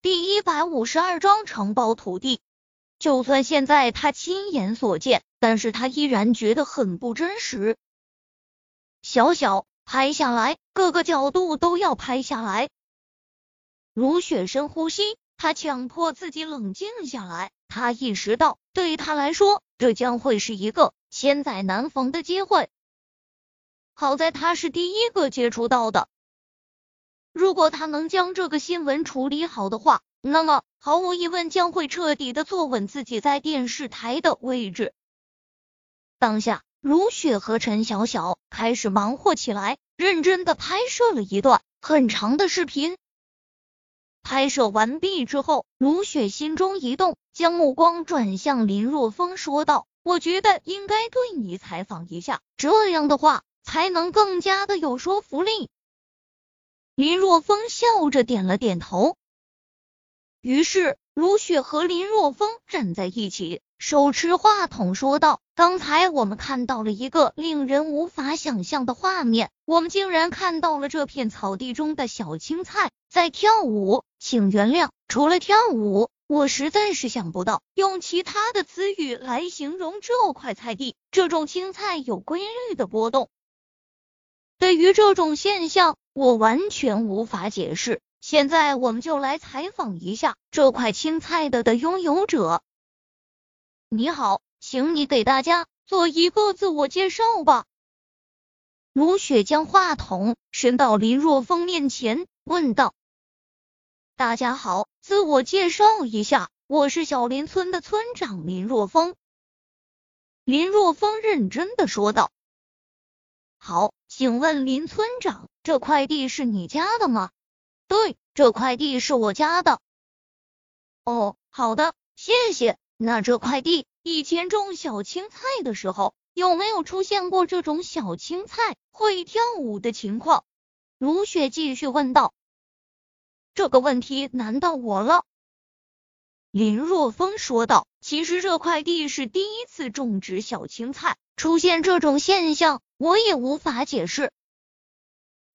第一百五十二章承包土地。就算现在他亲眼所见，但是他依然觉得很不真实。小小拍下来，各个角度都要拍下来。如雪深呼吸，他强迫自己冷静下来。他意识到，对他来说，这将会是一个千载难逢的机会。好在他是第一个接触到的。如果他能将这个新闻处理好的话，那么毫无疑问将会彻底的坐稳自己在电视台的位置。当下，如雪和陈小小开始忙活起来，认真的拍摄了一段很长的视频。拍摄完毕之后，如雪心中一动，将目光转向林若风，说道：“我觉得应该对你采访一下，这样的话。”才能更加的有说服力。林若风笑着点了点头。于是，如雪和林若风站在一起，手持话筒说道：“刚才我们看到了一个令人无法想象的画面，我们竟然看到了这片草地中的小青菜在跳舞。请原谅，除了跳舞，我实在是想不到用其他的词语来形容这块菜地。这种青菜有规律的波动。”对于这种现象，我完全无法解释。现在我们就来采访一下这块青菜的的拥有者。你好，请你给大家做一个自我介绍吧。如雪将话筒伸到林若风面前，问道：“大家好，自我介绍一下，我是小林村的村长林若风。”林若风认真的说道。好，请问林村长，这块地是你家的吗？对，这块地是我家的。哦，好的，谢谢。那这块地以前种小青菜的时候，有没有出现过这种小青菜会跳舞的情况？如雪继续问道。这个问题难到我了。林若风说道：“其实这块地是第一次种植小青菜，出现这种现象。”我也无法解释。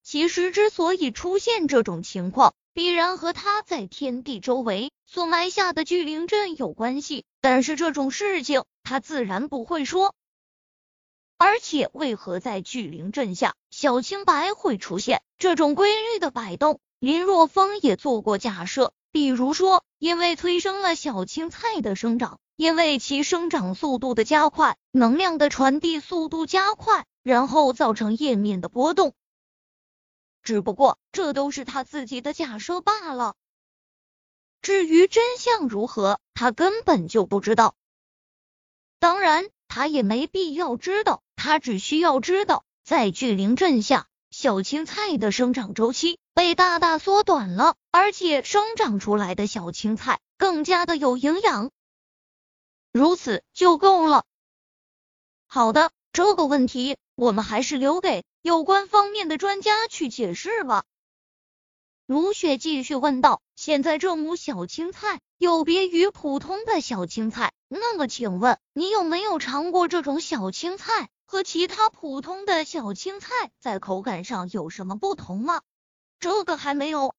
其实，之所以出现这种情况，必然和他在天地周围所埋下的聚灵阵有关系。但是这种事情，他自然不会说。而且，为何在聚灵阵下，小青白会出现这种规律的摆动？林若风也做过假设，比如说，因为催生了小青菜的生长，因为其生长速度的加快，能量的传递速度加快。然后造成页面的波动，只不过这都是他自己的假设罢了。至于真相如何，他根本就不知道。当然，他也没必要知道，他只需要知道，在巨灵阵下，小青菜的生长周期被大大缩短了，而且生长出来的小青菜更加的有营养。如此就够了。好的，这个问题。我们还是留给有关方面的专家去解释吧。如雪继续问道：“现在这亩小青菜有别于普通的小青菜，那么请问你有没有尝过这种小青菜和其他普通的小青菜在口感上有什么不同吗？”这个还没有。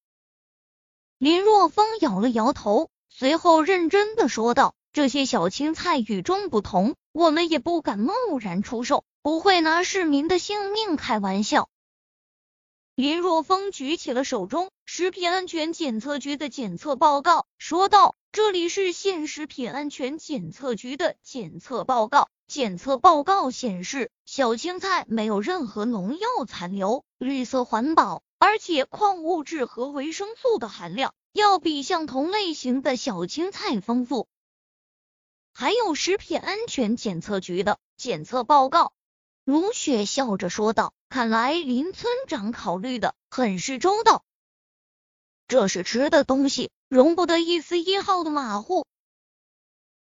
林若风摇了摇头，随后认真的说道：“这些小青菜与众不同，我们也不敢贸然出售。”不会拿市民的性命开玩笑。林若风举起了手中食品安全检测局的检测报告，说道：“这里是县食品安全检测局的检测报告。检测报告显示，小青菜没有任何农药残留，绿色环保，而且矿物质和维生素的含量要比相同类型的小青菜丰富。”还有食品安全检测局的检测报告。如雪笑着说道：“看来林村长考虑的很是周到，这是吃的东西，容不得一丝一毫的马虎。”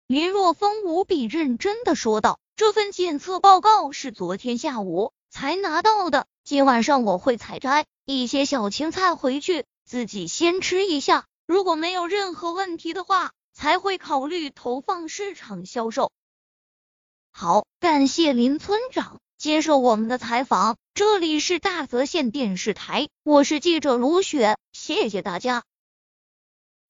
林若风无比认真的说道：“这份检测报告是昨天下午才拿到的，今晚上我会采摘一些小青菜回去，自己先吃一下，如果没有任何问题的话，才会考虑投放市场销售。”好，感谢林村长。接受我们的采访，这里是大泽县电视台，我是记者卢雪，谢谢大家。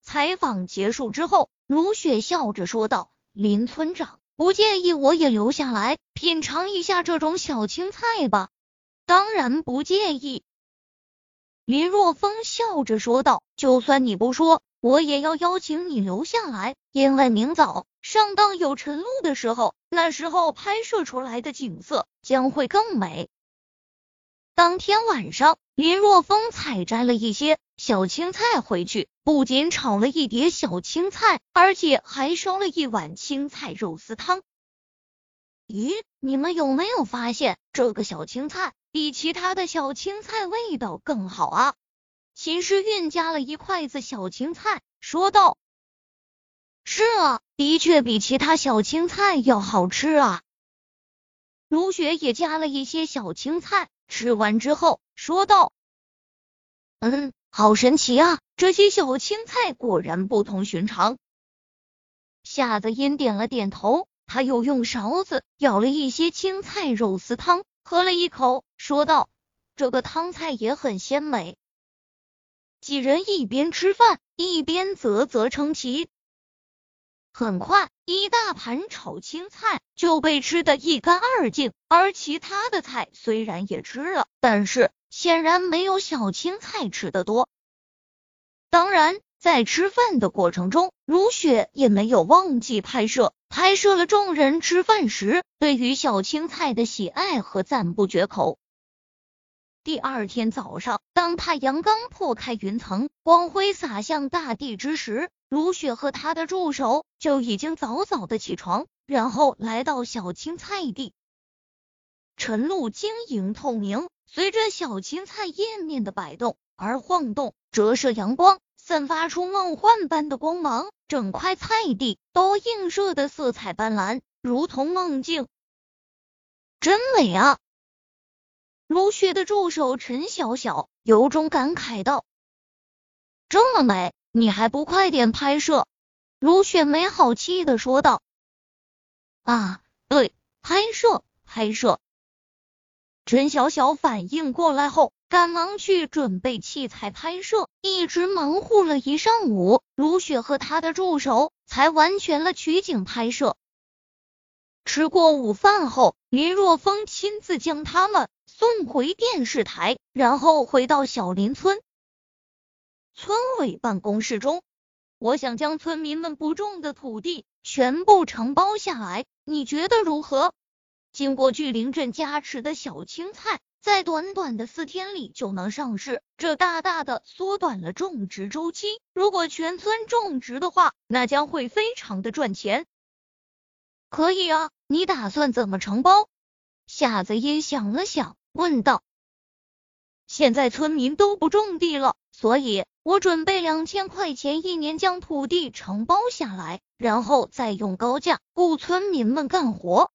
采访结束之后，如雪笑着说道：“林村长，不介意我也留下来品尝一下这种小青菜吧？”“当然不介意。”林若风笑着说道：“就算你不说，我也要邀请你留下来，因为明早上当有晨露的时候，那时候拍摄出来的景色将会更美。”当天晚上，林若风采摘了一些小青菜回去，不仅炒了一碟小青菜，而且还烧了一碗青菜肉丝汤。咦，你们有没有发现这个小青菜比其他的小青菜味道更好啊？秦时运夹了一筷子小青菜，说道：“是啊，的确比其他小青菜要好吃啊。”如雪也夹了一些小青菜。吃完之后，说道：“嗯，好神奇啊！这些小青菜果然不同寻常。”夏子音点了点头，他又用勺子舀了一些青菜肉丝汤，喝了一口，说道：“这个汤菜也很鲜美。”几人一边吃饭，一边啧啧称奇。很快，一大盘炒青菜就被吃得一干二净，而其他的菜虽然也吃了，但是显然没有小青菜吃的多。当然，在吃饭的过程中，如雪也没有忘记拍摄，拍摄了众人吃饭时对于小青菜的喜爱和赞不绝口。第二天早上，当太阳刚破开云层，光辉洒向大地之时，如雪和他的助手就已经早早的起床，然后来到小青菜地。晨露晶莹透明，随着小青菜叶面的摆动而晃动，折射阳光，散发出梦幻般的光芒，整块菜地都映射的色彩斑斓，如同梦境，真美啊！如雪的助手陈小小由衷感慨道：“这么美，你还不快点拍摄？”如雪没好气的说道：“啊，对，拍摄，拍摄。”陈小小反应过来后，赶忙去准备器材拍摄，一直忙活了一上午，如雪和他的助手才完全了取景拍摄。吃过午饭后，林若风亲自将他们。送回电视台，然后回到小林村村委办公室中。我想将村民们不种的土地全部承包下来，你觉得如何？经过巨灵镇加持的小青菜，在短短的四天里就能上市，这大大的缩短了种植周期。如果全村种植的话，那将会非常的赚钱。可以啊，你打算怎么承包？夏子英想了想。问道：“现在村民都不种地了，所以我准备两千块钱一年将土地承包下来，然后再用高价雇村民们干活。”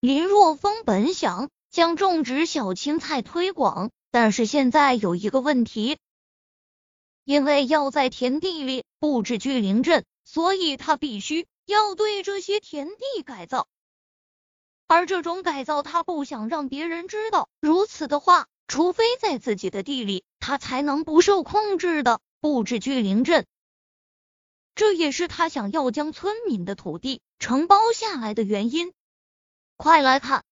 林若风本想将种植小青菜推广，但是现在有一个问题，因为要在田地里布置聚灵阵，所以他必须要对这些田地改造。而这种改造，他不想让别人知道。如此的话，除非在自己的地里，他才能不受控制的布置聚灵阵。这也是他想要将村民的土地承包下来的原因。快来看，